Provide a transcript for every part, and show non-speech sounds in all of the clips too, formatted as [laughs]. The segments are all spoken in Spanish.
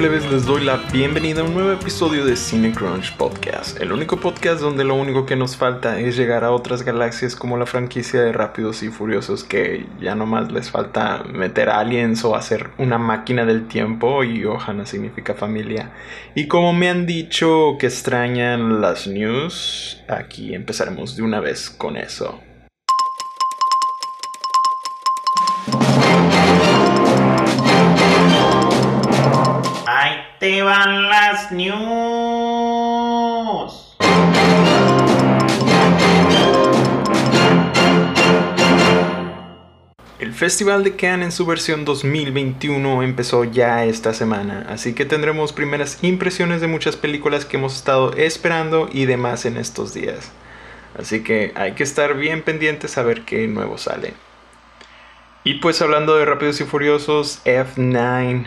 Les doy la bienvenida a un nuevo episodio de Cine Crunch Podcast, el único podcast donde lo único que nos falta es llegar a otras galaxias como la franquicia de Rápidos y Furiosos que ya nomás les falta meter aliens o hacer una máquina del tiempo y Ohana significa familia. Y como me han dicho que extrañan las news, aquí empezaremos de una vez con eso. Te van las news. El Festival de Cannes en su versión 2021 empezó ya esta semana, así que tendremos primeras impresiones de muchas películas que hemos estado esperando y demás en estos días. Así que hay que estar bien pendientes a ver qué nuevo sale. Y pues hablando de Rápidos y Furiosos, F9,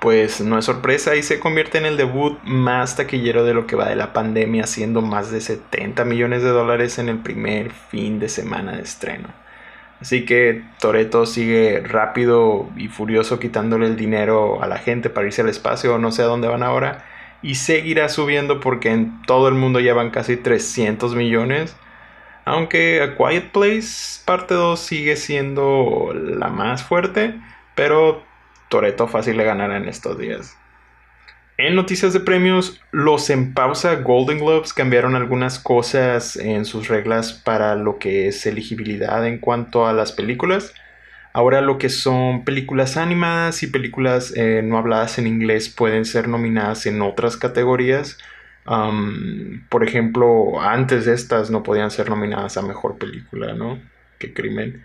pues no es sorpresa y se convierte en el debut más taquillero de lo que va de la pandemia, haciendo más de 70 millones de dólares en el primer fin de semana de estreno. Así que Toreto sigue rápido y furioso quitándole el dinero a la gente para irse al espacio o no sé a dónde van ahora. Y seguirá subiendo porque en todo el mundo ya van casi 300 millones. Aunque A Quiet Place parte 2 sigue siendo la más fuerte. Pero Toreto fácil le ganará en estos días. En noticias de premios, los en pausa Golden Globes cambiaron algunas cosas en sus reglas para lo que es elegibilidad en cuanto a las películas. Ahora lo que son películas animadas y películas eh, no habladas en inglés pueden ser nominadas en otras categorías. Por ejemplo, antes de estas no podían ser nominadas a mejor película, ¿no? Qué crimen.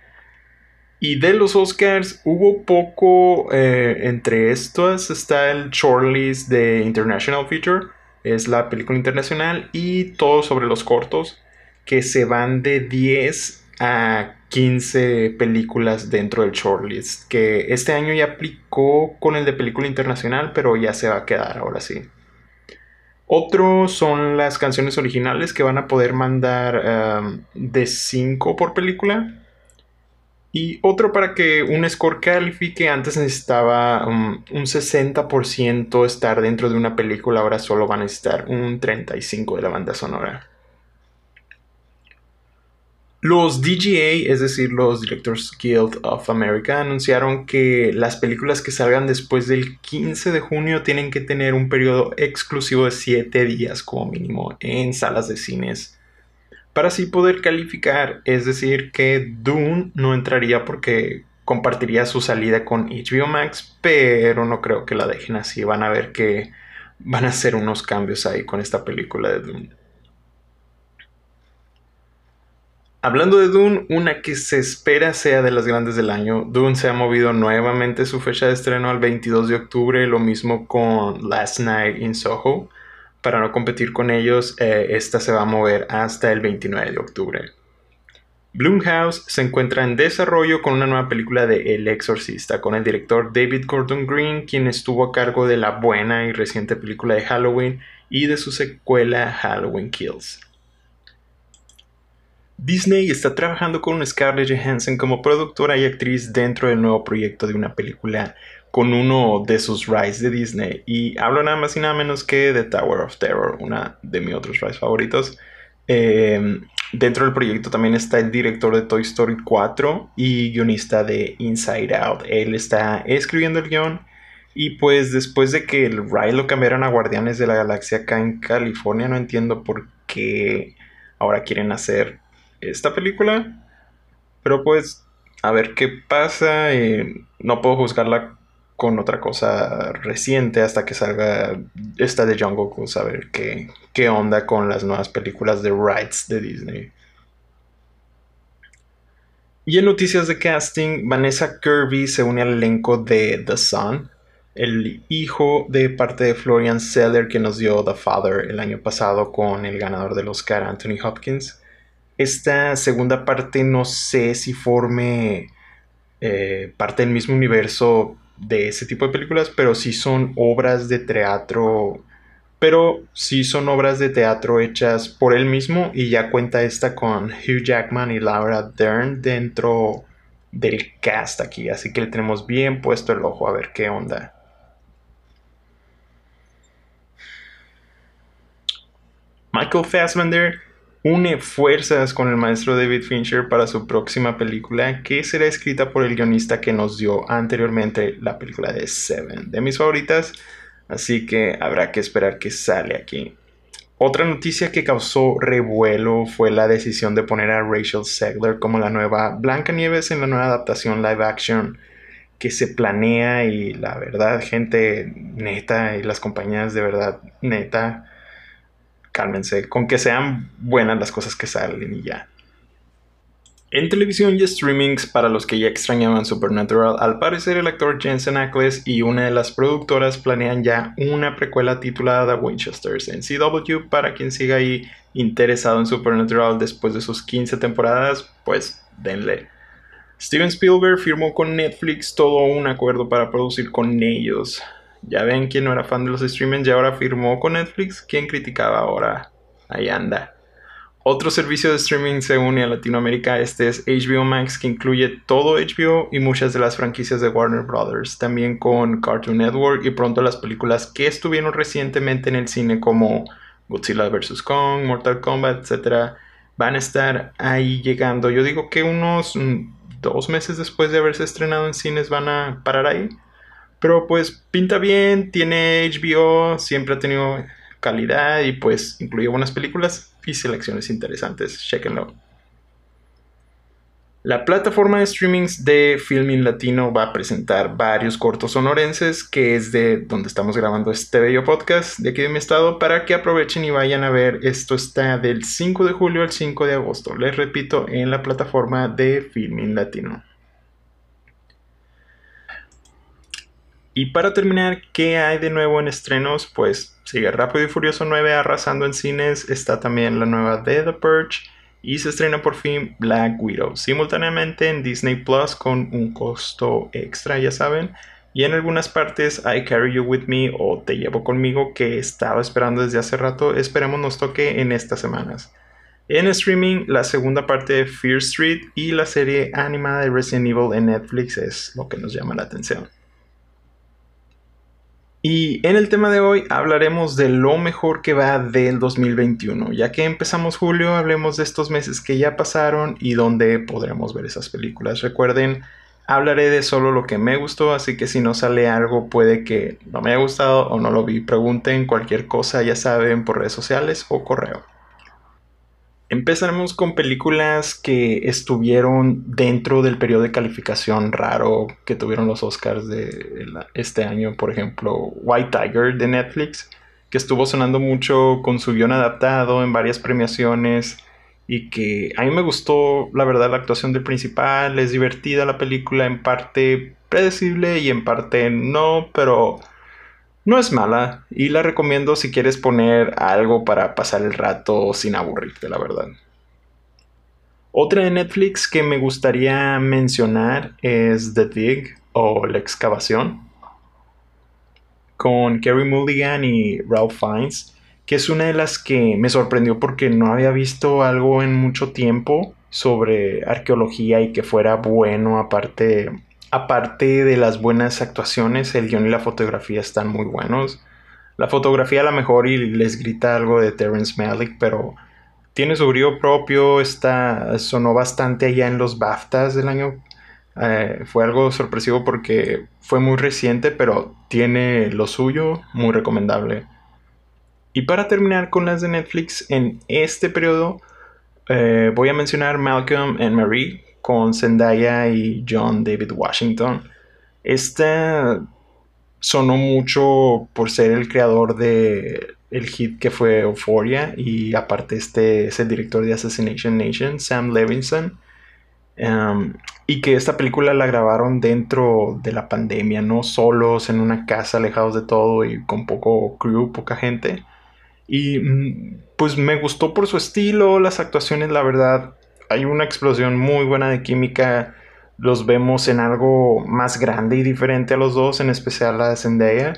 Y de los Oscars hubo poco eh, entre estas. Está el shortlist de International Feature, es la película internacional, y todo sobre los cortos, que se van de 10 a 15 películas dentro del shortlist, que este año ya aplicó con el de película internacional, pero ya se va a quedar ahora sí. Otro son las canciones originales que van a poder mandar um, de 5 por película y otro para que un score califique, antes necesitaba um, un 60% estar dentro de una película, ahora solo va a necesitar un 35% de la banda sonora. Los DGA, es decir, los Directors Guild of America, anunciaron que las películas que salgan después del 15 de junio tienen que tener un periodo exclusivo de 7 días como mínimo en salas de cines para así poder calificar. Es decir, que Dune no entraría porque compartiría su salida con HBO Max, pero no creo que la dejen así. Van a ver que van a hacer unos cambios ahí con esta película de Dune. Hablando de Dune, una que se espera sea de las grandes del año, Dune se ha movido nuevamente su fecha de estreno al 22 de octubre, lo mismo con Last Night in Soho para no competir con ellos, eh, esta se va a mover hasta el 29 de octubre. Blumhouse se encuentra en desarrollo con una nueva película de El Exorcista, con el director David Gordon Green, quien estuvo a cargo de la buena y reciente película de Halloween y de su secuela Halloween Kills. Disney está trabajando con Scarlett Johansson como productora y actriz dentro del nuevo proyecto de una película con uno de sus rides de Disney. Y hablo nada más y nada menos que de Tower of Terror, una de mis otros rides favoritos. Em, dentro del proyecto también está el director de Toy Story 4 y guionista de Inside Out. Él está escribiendo el guion. Y pues después de que el ride lo cambiaron a Guardianes de la Galaxia acá en California, no entiendo por qué ahora quieren hacer esta película. Pero pues a ver qué pasa. Eh, no puedo juzgarla con otra cosa reciente hasta que salga esta de Cruise a ver qué, qué onda con las nuevas películas de Rights de Disney. Y en noticias de casting, Vanessa Kirby se une al elenco de The Sun, el hijo de parte de Florian Seller que nos dio The Father el año pasado con el ganador del Oscar Anthony Hopkins. Esta segunda parte no sé si forme eh, parte del mismo universo de ese tipo de películas, pero sí son obras de teatro, pero sí son obras de teatro hechas por él mismo y ya cuenta esta con Hugh Jackman y Laura Dern dentro del cast aquí, así que le tenemos bien puesto el ojo a ver qué onda. Michael Fassbender une fuerzas con el maestro David Fincher para su próxima película que será escrita por el guionista que nos dio anteriormente la película de Seven, de mis favoritas, así que habrá que esperar que sale aquí. Otra noticia que causó revuelo fue la decisión de poner a Rachel Segler como la nueva Blancanieves en la nueva adaptación live action que se planea y la verdad, gente neta y las compañías de verdad neta cálmense, con que sean buenas las cosas que salen y ya. En televisión y streamings, para los que ya extrañaban Supernatural, al parecer el actor Jensen Ackles y una de las productoras planean ya una precuela titulada Winchesters en CW para quien siga ahí interesado en Supernatural después de sus 15 temporadas, pues denle. Steven Spielberg firmó con Netflix todo un acuerdo para producir con ellos. Ya ven quién no era fan de los streamings y ahora firmó con Netflix. ¿Quién criticaba ahora? Ahí anda. Otro servicio de streaming se une a Latinoamérica. Este es HBO Max, que incluye todo HBO y muchas de las franquicias de Warner Brothers. También con Cartoon Network y pronto las películas que estuvieron recientemente en el cine, como Godzilla vs. Kong, Mortal Kombat, etc., van a estar ahí llegando. Yo digo que unos mm, dos meses después de haberse estrenado en cines van a parar ahí. Pero pues pinta bien, tiene HBO, siempre ha tenido calidad y pues incluye buenas películas y selecciones interesantes. Chequenlo. La plataforma de streamings de Filming Latino va a presentar varios cortos sonorenses, que es de donde estamos grabando este bello podcast de aquí de mi estado, para que aprovechen y vayan a ver. Esto está del 5 de julio al 5 de agosto. Les repito, en la plataforma de Filming Latino. Y para terminar, ¿qué hay de nuevo en estrenos? Pues sigue Rápido y Furioso 9 arrasando en cines. Está también la nueva de The Purge. Y se estrena por fin Black Widow. Simultáneamente en Disney Plus con un costo extra, ya saben. Y en algunas partes I Carry You With Me o Te Llevo Conmigo que estaba esperando desde hace rato. Esperemos nos toque en estas semanas. En streaming, la segunda parte de Fear Street y la serie animada de Resident Evil en Netflix es lo que nos llama la atención. Y en el tema de hoy hablaremos de lo mejor que va del 2021. Ya que empezamos julio, hablemos de estos meses que ya pasaron y donde podremos ver esas películas. Recuerden, hablaré de solo lo que me gustó, así que si no sale algo puede que no me haya gustado o no lo vi. Pregunten cualquier cosa, ya saben, por redes sociales o correo. Empezaremos con películas que estuvieron dentro del periodo de calificación raro que tuvieron los Oscars de este año. Por ejemplo, White Tiger de Netflix, que estuvo sonando mucho con su guion adaptado en varias premiaciones y que a mí me gustó, la verdad, la actuación del principal. Es divertida la película, en parte predecible y en parte no, pero no es mala y la recomiendo si quieres poner algo para pasar el rato sin aburrirte, la verdad. Otra de Netflix que me gustaría mencionar es The Dig o La Excavación con Kerry Mulligan y Ralph Fiennes, que es una de las que me sorprendió porque no había visto algo en mucho tiempo sobre arqueología y que fuera bueno aparte aparte de las buenas actuaciones, el guion y la fotografía están muy buenos. La fotografía a lo mejor y les grita algo de Terrence Malick, pero tiene su brillo propio, está, sonó bastante allá en los BAFTAs del año. Eh, fue algo sorpresivo porque fue muy reciente, pero tiene lo suyo, muy recomendable. Y para terminar con las de Netflix, en este periodo eh, voy a mencionar Malcolm and Marie, con Zendaya y John David Washington. Este sonó mucho por ser el creador de el hit que fue Euphoria y aparte este es el director de Assassination Nation, Sam Levinson. Um, y que esta película la grabaron dentro de la pandemia, no solos en una casa alejados de todo y con poco crew, poca gente. Y mm, pues me gustó por su estilo, las actuaciones, la verdad, hay una explosión muy buena de química. Los vemos en algo más grande y diferente a los dos, en especial a Zendaya.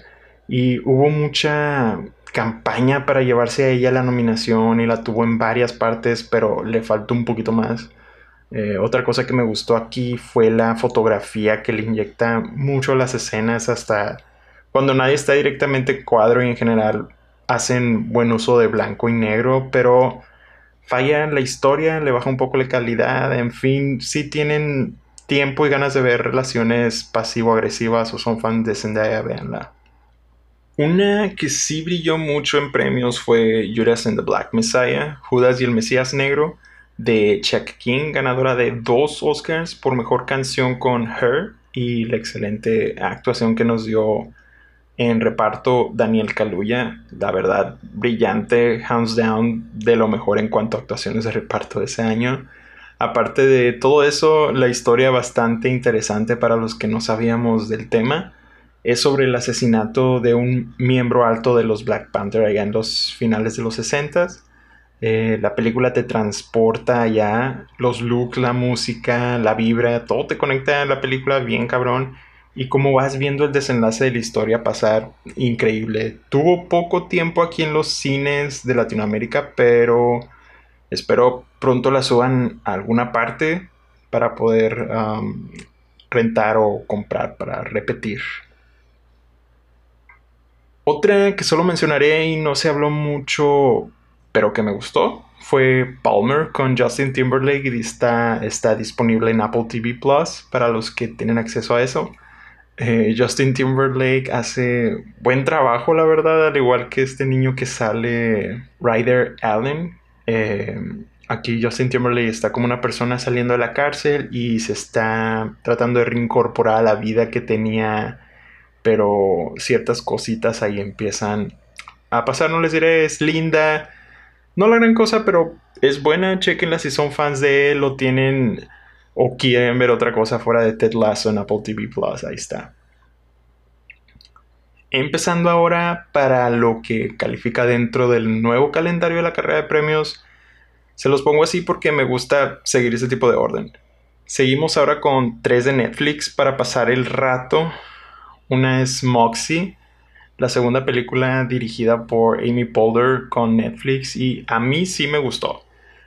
Y hubo mucha campaña para llevarse a ella la nominación y la tuvo en varias partes, pero le faltó un poquito más. Eh, otra cosa que me gustó aquí fue la fotografía que le inyecta mucho las escenas hasta cuando nadie está directamente cuadro y en general hacen buen uso de blanco y negro, pero falla la historia, le baja un poco la calidad, en fin, si tienen tiempo y ganas de ver relaciones pasivo-agresivas o son fans de Zendaya, véanla. Una que sí brilló mucho en premios fue Judas and the Black Messiah, Judas y el Mesías Negro, de Chuck King, ganadora de dos Oscars por mejor canción con Her y la excelente actuación que nos dio en reparto Daniel Kaluuya, la verdad brillante, hands down, de lo mejor en cuanto a actuaciones de reparto de ese año. Aparte de todo eso, la historia bastante interesante para los que no sabíamos del tema es sobre el asesinato de un miembro alto de los Black Panther allá en los finales de los 60 eh, la película te transporta allá, los looks, la música, la vibra, todo te conecta a la película bien cabrón. Y como vas viendo el desenlace de la historia pasar, increíble. Tuvo poco tiempo aquí en los cines de Latinoamérica, pero espero pronto la suban a alguna parte para poder rentar o comprar para repetir. Otra que solo mencionaré y no se habló mucho pero que me gustó fue Palmer con Justin Timberlake y está, está disponible en Apple TV Plus para los que tienen acceso a eso. Eh, Justin Timberlake hace buen trabajo, la verdad, al igual que este niño que sale, Ryder Allen. Eh, aquí Justin Timberlake está como una persona saliendo de la cárcel y se está tratando de reincorporar a la vida que tenía, pero ciertas cositas ahí empiezan a pasar. No les diré, es linda no la gran cosa, pero es buena. Chequenla si son fans de él o tienen o quieren ver otra cosa fuera de Ted Lasso en Apple TV Plus. Ahí está. Empezando ahora para lo que califica dentro del nuevo calendario de la carrera de premios. Se los pongo así porque me gusta seguir ese tipo de orden. Seguimos ahora con tres de Netflix para pasar el rato. Una es Moxie la segunda película dirigida por Amy Poehler con Netflix y a mí sí me gustó.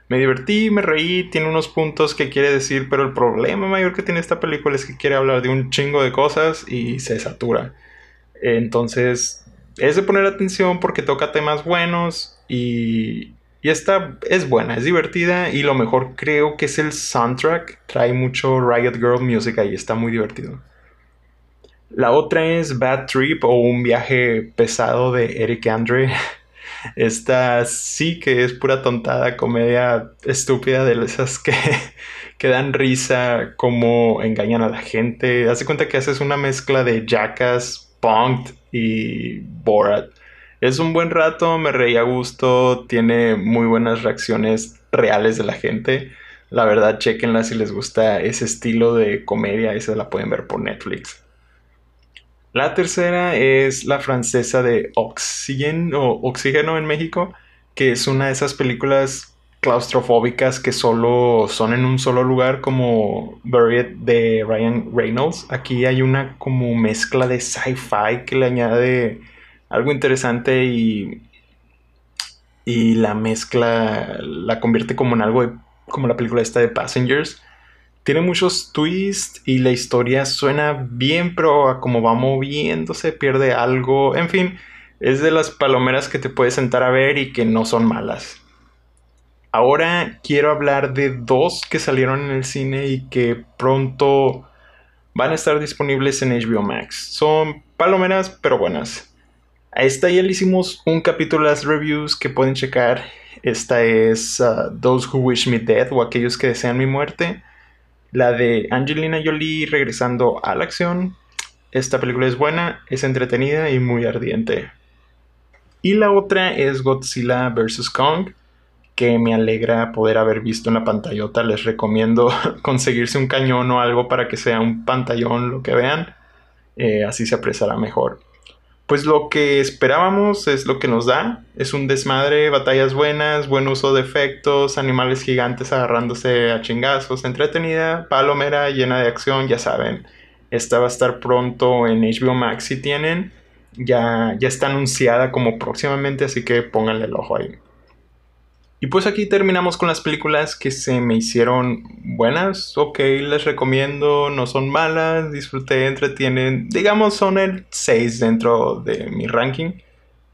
Me divertí, me reí, tiene unos puntos que quiere decir, pero el problema mayor que tiene esta película es que quiere hablar de un chingo de cosas y se satura. Entonces, es de poner atención porque toca temas buenos y, y esta es buena, es divertida y lo mejor creo que es el soundtrack. Trae mucho Riot Girl music ahí, está muy divertido. La otra es Bad Trip o un viaje pesado de Eric Andre. [laughs] Esta sí que es pura tontada, comedia estúpida de esas que, que dan risa, como engañan a la gente. Hace cuenta que haces una mezcla de Jackass, Punked y Borat. Es un buen rato, me reí a gusto, tiene muy buenas reacciones reales de la gente. La verdad, chequenla si les gusta ese estilo de comedia, esa la pueden ver por Netflix. La tercera es la francesa de Oxygen o Oxígeno en México, que es una de esas películas claustrofóbicas que solo son en un solo lugar como Buried de Ryan Reynolds. Aquí hay una como mezcla de sci-fi que le añade algo interesante y y la mezcla la convierte como en algo como la película esta de Passengers tiene muchos twists y la historia suena bien, pero como va moviéndose pierde algo. En fin, es de las palomeras que te puedes sentar a ver y que no son malas. Ahora quiero hablar de dos que salieron en el cine y que pronto van a estar disponibles en HBO Max. Son palomeras, pero buenas. A esta ya le hicimos un capítulo las reviews que pueden checar. Esta es uh, Those Who Wish Me Dead o aquellos que desean mi muerte. La de Angelina Jolie regresando a la acción. Esta película es buena, es entretenida y muy ardiente. Y la otra es Godzilla vs. Kong, que me alegra poder haber visto en la pantallota. Les recomiendo [laughs] conseguirse un cañón o algo para que sea un pantallón lo que vean. Eh, así se apreciará mejor pues lo que esperábamos es lo que nos da. Es un desmadre, batallas buenas, buen uso de efectos, animales gigantes agarrándose a chingazos, entretenida, palomera, llena de acción, ya saben. Esta va a estar pronto en HBO Max si tienen. Ya, ya está anunciada como próximamente, así que pónganle el ojo ahí. Y pues aquí terminamos con las películas que se me hicieron buenas. Ok, les recomiendo, no son malas, disfruté, entretienen. Digamos, son el 6 dentro de mi ranking.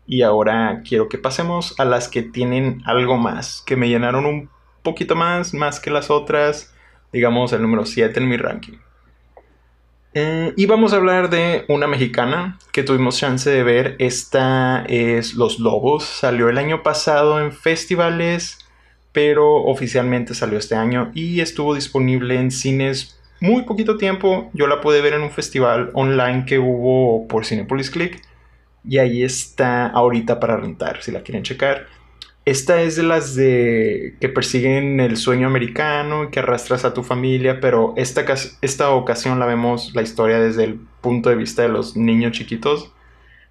Y ahora quiero que pasemos a las que tienen algo más, que me llenaron un poquito más, más que las otras, digamos el número 7 en mi ranking. Eh, y vamos a hablar de una mexicana que tuvimos chance de ver. Esta es Los Lobos. Salió el año pasado en festivales, pero oficialmente salió este año y estuvo disponible en cines muy poquito tiempo. Yo la pude ver en un festival online que hubo por Cinepolis Click. Y ahí está ahorita para rentar, si la quieren checar. Esta es de las de que persiguen el sueño americano y que arrastras a tu familia, pero esta, esta ocasión la vemos la historia desde el punto de vista de los niños chiquitos,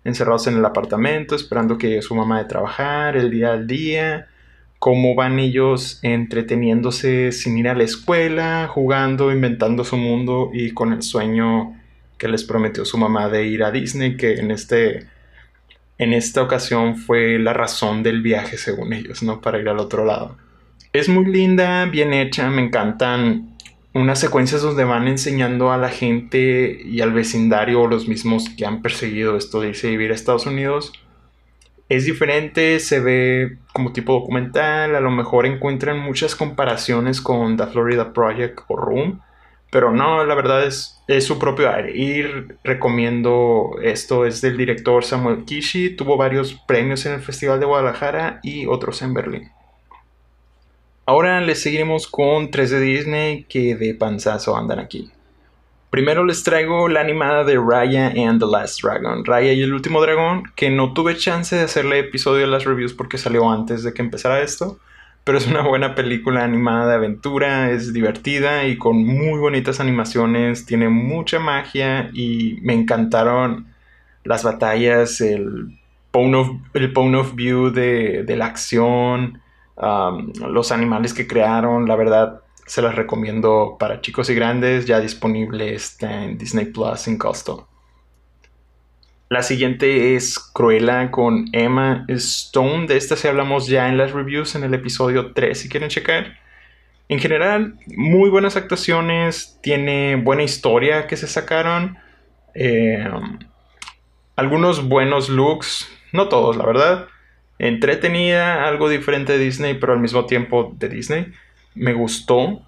encerrados en el apartamento, esperando que su mamá de trabajar, el día al día, cómo van ellos entreteniéndose sin ir a la escuela, jugando, inventando su mundo y con el sueño que les prometió su mamá de ir a Disney, que en este en esta ocasión fue la razón del viaje, según ellos, ¿no? Para ir al otro lado. Es muy linda, bien hecha, me encantan unas secuencias donde van enseñando a la gente y al vecindario o los mismos que han perseguido esto de irse a vivir a Estados Unidos. Es diferente, se ve como tipo documental, a lo mejor encuentran muchas comparaciones con The Florida Project o Room, pero no, la verdad es, es su propio aire. Y recomiendo esto, es del director Samuel Kishi, tuvo varios premios en el Festival de Guadalajara y otros en Berlín. Ahora les seguiremos con tres de Disney que de panzazo andan aquí. Primero les traigo la animada de Raya and the Last Dragon, Raya y el último dragón, que no tuve chance de hacerle episodio de las reviews porque salió antes de que empezara esto pero es una buena película animada de aventura, es divertida y con muy bonitas animaciones, tiene mucha magia y me encantaron las batallas, el point of, view de, la acción, um, los animales que crearon, la verdad se las recomiendo para chicos y grandes, ya disponible está en Disney Plus sin costo. La siguiente es Cruella con Emma Stone. De esta sí hablamos ya en las reviews en el episodio 3 si quieren checar. En general, muy buenas actuaciones, tiene buena historia que se sacaron. Eh, algunos buenos looks, no todos, la verdad. Entretenida, algo diferente de Disney, pero al mismo tiempo de Disney. Me gustó.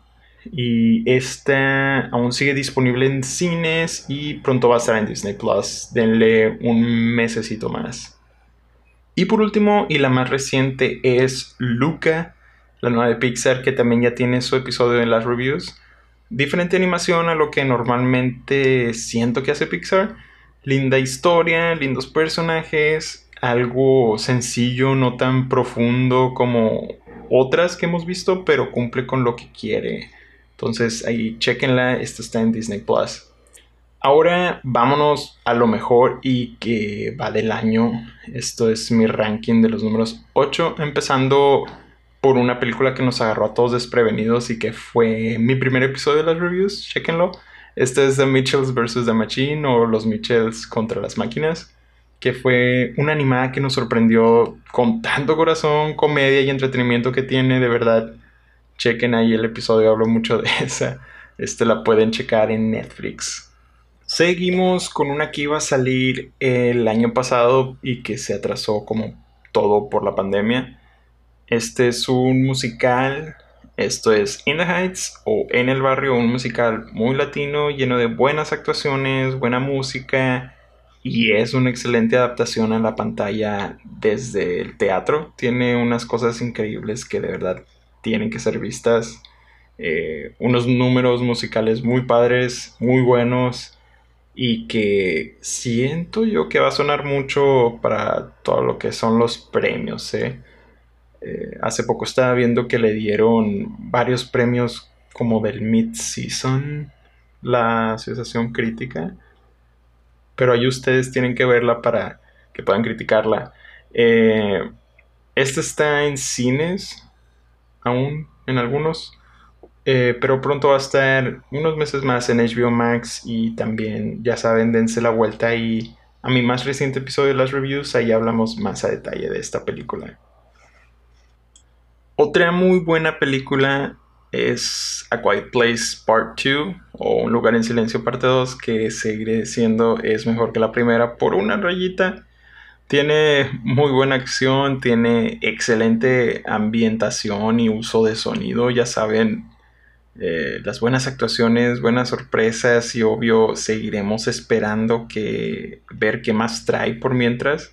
Y esta aún sigue disponible en cines y pronto va a estar en Disney Plus. Denle un mesecito más. Y por último, y la más reciente, es Luca, la nueva de Pixar, que también ya tiene su episodio en las reviews. Diferente animación a lo que normalmente siento que hace Pixar. Linda historia, lindos personajes, algo sencillo, no tan profundo como otras que hemos visto, pero cumple con lo que quiere entonces ahí chequenla, esta está en Disney Plus. Ahora vámonos a lo mejor y que va del año. Esto es mi ranking de los números 8, empezando por una película que nos agarró a todos desprevenidos y que fue mi primer episodio de las reviews. Chequenlo. Este es The Mitchells vs. The Machine o Los Mitchells contra las máquinas, que fue una animada que nos sorprendió con tanto corazón, comedia y entretenimiento que tiene, de verdad chequen ahí el episodio, hablo mucho de [laughs] esa. Este la pueden checar en Netflix. Seguimos con una que iba a salir el año pasado y que se atrasó como todo por la pandemia. Este es un musical, esto es In the Heights o En el Barrio, un musical muy latino, lleno de buenas actuaciones, buena música y es una excelente adaptación a la pantalla desde el teatro. Tiene unas cosas increíbles que de verdad tienen que ser vistas. Eh, unos números musicales muy padres, muy buenos y que siento yo que va a sonar mucho para todo lo que son los premios. ¿eh? Eh, hace poco estaba viendo que le dieron varios premios como del Mid-Season, la Asociación Crítica, pero ahí ustedes tienen que verla para que puedan criticarla. esta está en cines, aún en algunos. Eh, pero pronto va a estar unos meses más en HBO Max y también, ya saben, dense la vuelta y a mi más reciente episodio de las reviews, ahí hablamos más a detalle de esta película. Otra muy buena película es A Quiet Place Part 2 o Un lugar en silencio parte 2 que seguiré diciendo es mejor que la primera por una rayita Tiene muy buena acción, tiene excelente ambientación y uso de sonido, ya saben, eh, las buenas actuaciones, buenas sorpresas y obvio seguiremos esperando que ver qué más trae por mientras.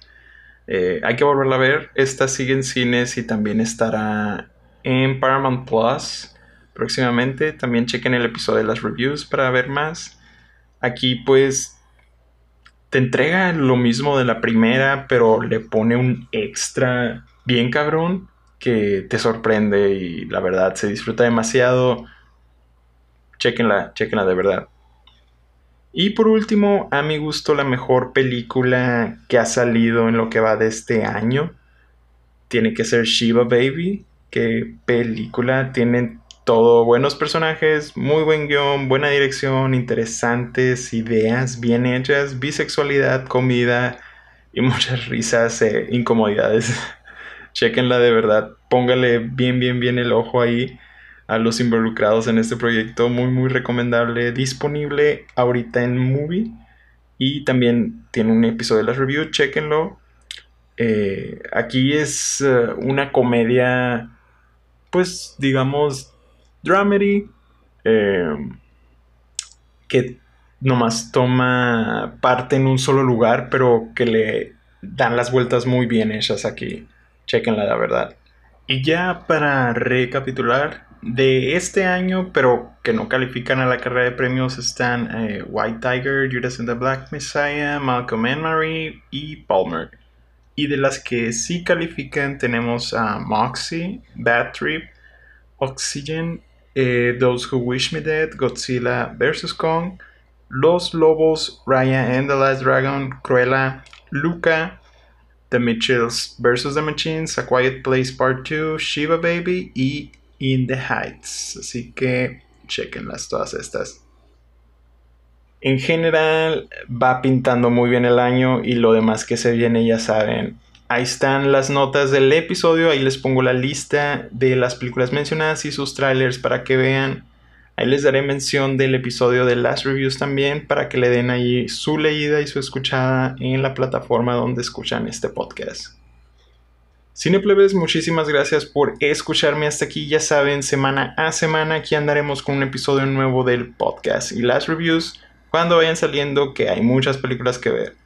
Eh, hay que volverla a ver. Esta sigue en cines y también estará en Paramount Plus próximamente. También chequen el episodio de las reviews para ver más. Aquí pues te entrega lo mismo de la primera, pero le pone un extra bien cabrón que te sorprende y la verdad se disfruta demasiado. Chequenla, chequenla de verdad. Y por último, a mi gusto, la mejor película que ha salido en lo que va de este año tiene que ser Shiva Baby. Que película tiene todo buenos personajes, muy buen guion, buena dirección, interesantes ideas bien hechas, bisexualidad, comida y [laughs] muchas risas e incomodidades. [laughs] Chequenla de verdad, póngale bien, bien, bien el ojo ahí a los involucrados en este proyecto. Muy, muy recomendable. Disponible ahorita en Movie. Y también tiene un episodio de la review. Chequenlo. Eh, aquí es eh, una comedia, pues digamos, dramedy. Eh, que nomás toma parte en un solo lugar, pero que le dan las vueltas muy bien hechas aquí. Chequenla, la verdad. Y ya para recapitular, de este año, pero que no califican a la carrera de premios, están eh, White Tiger, Judas and the Black Messiah, Malcolm and Marie y Palmer. Y de las que sí califican tenemos a Moxie, Bad Trip, Oxygen, eh, Those Who Wish Me Dead, Godzilla vs. Kong, Los Lobos, Raya and the Last Dragon, Cruella, Luca, The Mitchells vs. The Machines, A Quiet Place Part 2, Shiva Baby y in the Heights. Así que chequenlas todas estas. En general va pintando muy bien el año y lo demás que se viene ya saben. Ahí están las notas del episodio, ahí les pongo la lista de las películas mencionadas y sus trailers para que vean. Ahí les daré mención del episodio de Last Reviews también para que le den ahí su leída y su escuchada en la plataforma donde escuchan este podcast. Cineplebes, muchísimas gracias por escucharme hasta aquí. Ya saben, semana a semana aquí andaremos con un episodio nuevo del podcast y las reviews cuando vayan saliendo, que hay muchas películas que ver.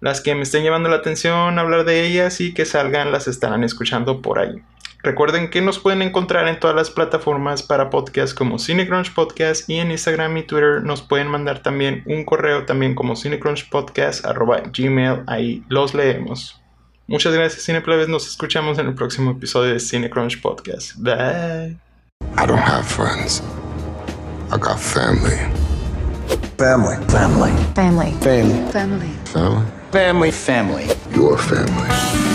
Las que me estén llevando la atención, hablar de ellas y que salgan las estarán escuchando por ahí. Recuerden que nos pueden encontrar en todas las plataformas para podcast como Cinecrunch Podcast y en Instagram y Twitter nos pueden mandar también un correo también como cinecrunchpodcast.gmail. Ahí los leemos. Muchas gracias, Cineplebes. Nos escuchamos en el próximo episodio de Cine Crunch Podcast. Bye. I don't have friends. I got family. Family. Family. Family. Family. Family. Family? Family. Family. Your family.